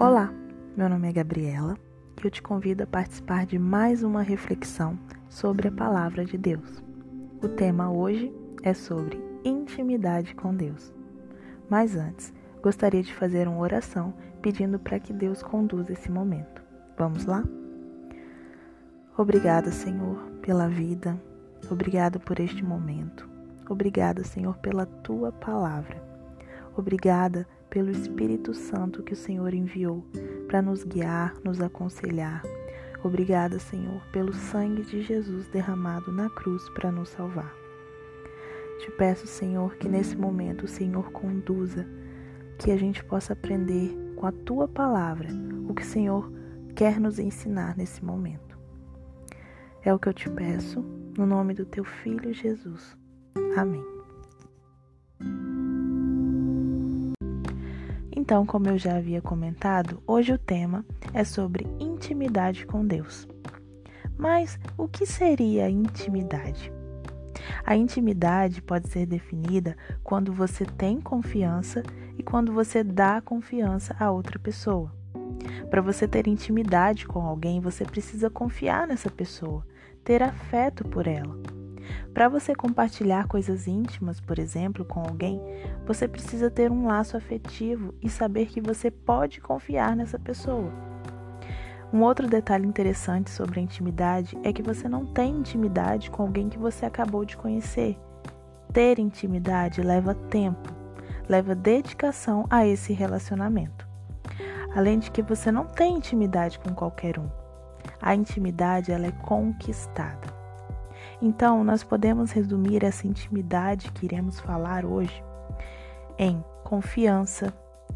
Olá, meu nome é Gabriela e eu te convido a participar de mais uma reflexão sobre a palavra de Deus. O tema hoje é sobre intimidade com Deus. Mas antes, gostaria de fazer uma oração pedindo para que Deus conduza esse momento. Vamos lá? Obrigada, Senhor, pela vida. Obrigada por este momento. Obrigada, Senhor, pela tua palavra. Obrigada pelo Espírito Santo que o Senhor enviou para nos guiar, nos aconselhar. Obrigada, Senhor, pelo sangue de Jesus derramado na cruz para nos salvar. Te peço, Senhor, que nesse momento o Senhor conduza, que a gente possa aprender com a tua palavra o que o Senhor quer nos ensinar nesse momento. É o que eu te peço, no nome do teu filho Jesus. Amém. Então, como eu já havia comentado, hoje o tema é sobre intimidade com Deus. Mas o que seria intimidade? A intimidade pode ser definida quando você tem confiança e quando você dá confiança a outra pessoa. Para você ter intimidade com alguém, você precisa confiar nessa pessoa, ter afeto por ela. Para você compartilhar coisas íntimas, por exemplo, com alguém, você precisa ter um laço afetivo e saber que você pode confiar nessa pessoa. Um outro detalhe interessante sobre a intimidade é que você não tem intimidade com alguém que você acabou de conhecer. Ter intimidade leva tempo, leva dedicação a esse relacionamento. Além de que você não tem intimidade com qualquer um. A intimidade ela é conquistada. Então, nós podemos resumir essa intimidade que iremos falar hoje em confiança,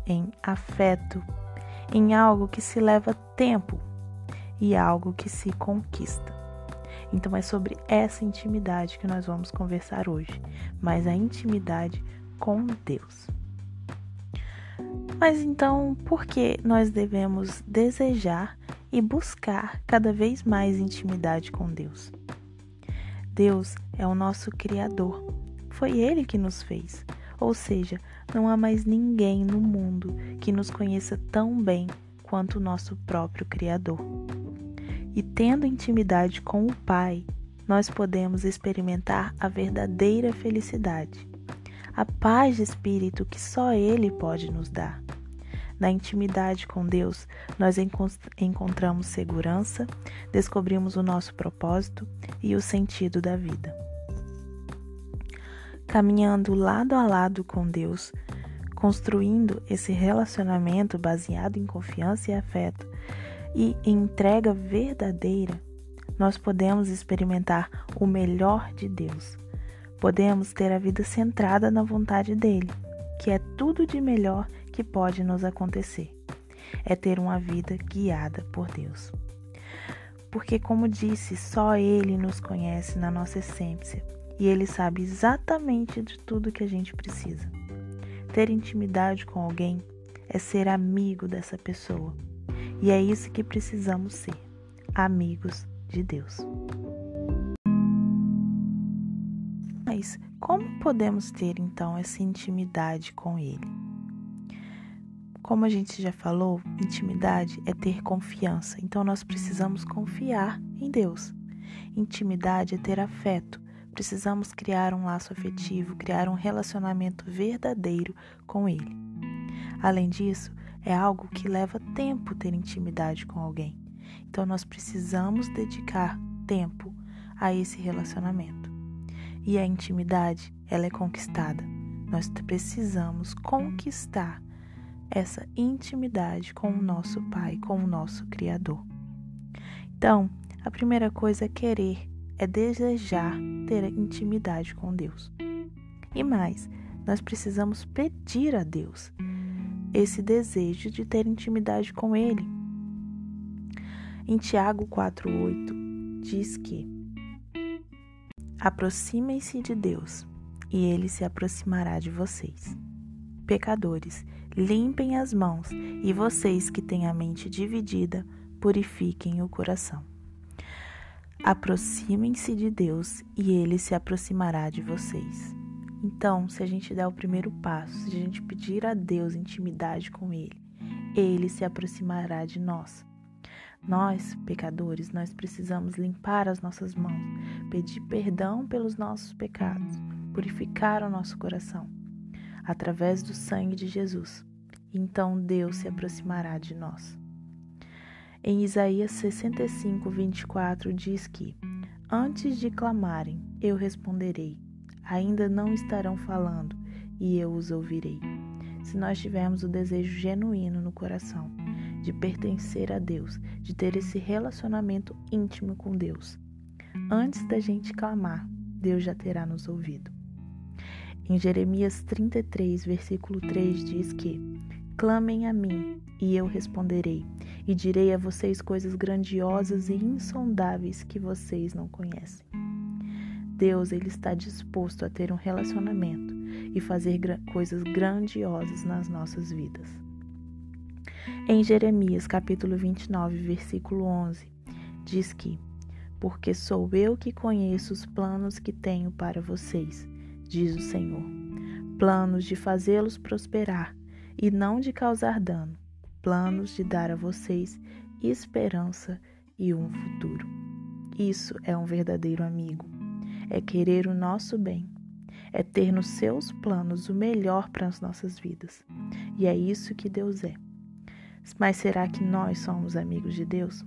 em afeto, em algo que se leva tempo e algo que se conquista. Então, é sobre essa intimidade que nós vamos conversar hoje, mas a intimidade com Deus. Mas então, por que nós devemos desejar e buscar cada vez mais intimidade com Deus? Deus é o nosso Criador. Foi Ele que nos fez. Ou seja, não há mais ninguém no mundo que nos conheça tão bem quanto o nosso próprio Criador. E tendo intimidade com o Pai, nós podemos experimentar a verdadeira felicidade, a paz de espírito que só Ele pode nos dar. Na intimidade com Deus, nós encontramos segurança, descobrimos o nosso propósito e o sentido da vida. Caminhando lado a lado com Deus, construindo esse relacionamento baseado em confiança e afeto e entrega verdadeira, nós podemos experimentar o melhor de Deus. Podemos ter a vida centrada na vontade dele, que é tudo de melhor que pode nos acontecer é ter uma vida guiada por Deus. Porque, como disse, só Ele nos conhece na nossa essência e Ele sabe exatamente de tudo que a gente precisa. Ter intimidade com alguém é ser amigo dessa pessoa e é isso que precisamos ser: amigos de Deus. Mas como podemos ter então essa intimidade com Ele? Como a gente já falou, intimidade é ter confiança, então nós precisamos confiar em Deus. Intimidade é ter afeto, precisamos criar um laço afetivo, criar um relacionamento verdadeiro com Ele. Além disso, é algo que leva tempo ter intimidade com alguém, então nós precisamos dedicar tempo a esse relacionamento. E a intimidade, ela é conquistada. Nós precisamos conquistar essa intimidade com o nosso Pai, com o nosso Criador. Então, a primeira coisa é querer, é desejar ter intimidade com Deus. E mais, nós precisamos pedir a Deus esse desejo de ter intimidade com Ele. Em Tiago 4,8 diz que aproximem-se de Deus e Ele se aproximará de vocês. Pecadores, limpem as mãos, e vocês que têm a mente dividida, purifiquem o coração. Aproximem-se de Deus e ele se aproximará de vocês. Então, se a gente der o primeiro passo, se a gente pedir a Deus intimidade com ele, ele se aproximará de nós. Nós, pecadores, nós precisamos limpar as nossas mãos, pedir perdão pelos nossos pecados, purificar o nosso coração através do sangue de Jesus. Então Deus se aproximará de nós. Em Isaías 65, 24 diz que: Antes de clamarem, eu responderei. Ainda não estarão falando, e eu os ouvirei. Se nós tivermos o desejo genuíno no coração de pertencer a Deus, de ter esse relacionamento íntimo com Deus, antes da gente clamar, Deus já terá nos ouvido. Em Jeremias 33, versículo 3 diz que: Clamem a mim, e eu responderei, e direi a vocês coisas grandiosas e insondáveis que vocês não conhecem. Deus ele está disposto a ter um relacionamento e fazer coisas grandiosas nas nossas vidas. Em Jeremias capítulo 29, versículo 11, diz que: Porque sou eu que conheço os planos que tenho para vocês, diz o Senhor, planos de fazê-los prosperar e não de causar dano, planos de dar a vocês esperança e um futuro. Isso é um verdadeiro amigo é querer o nosso bem, é ter nos seus planos o melhor para as nossas vidas. E é isso que Deus é. Mas será que nós somos amigos de Deus?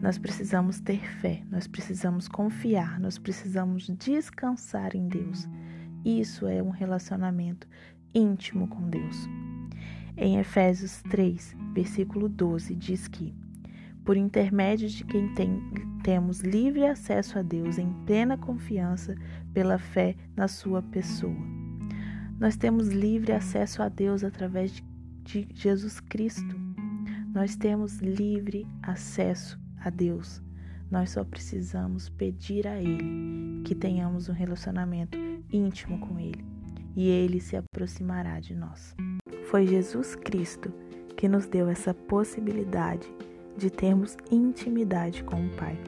Nós precisamos ter fé, nós precisamos confiar, nós precisamos descansar em Deus. Isso é um relacionamento íntimo com Deus. Em Efésios 3, versículo 12, diz que por intermédio de quem tem, temos livre acesso a Deus em plena confiança pela fé na Sua pessoa. Nós temos livre acesso a Deus através de, de Jesus Cristo. Nós temos livre acesso a Deus. Nós só precisamos pedir a Ele que tenhamos um relacionamento íntimo com Ele e Ele se aproximará de nós. Foi Jesus Cristo que nos deu essa possibilidade de termos intimidade com o Pai.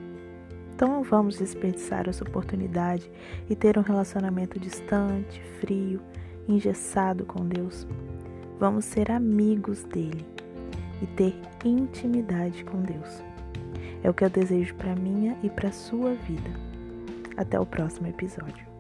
Então não vamos desperdiçar essa oportunidade e ter um relacionamento distante, frio, engessado com Deus. Vamos ser amigos dele e ter intimidade com Deus. É o que eu desejo para minha e para sua vida. Até o próximo episódio.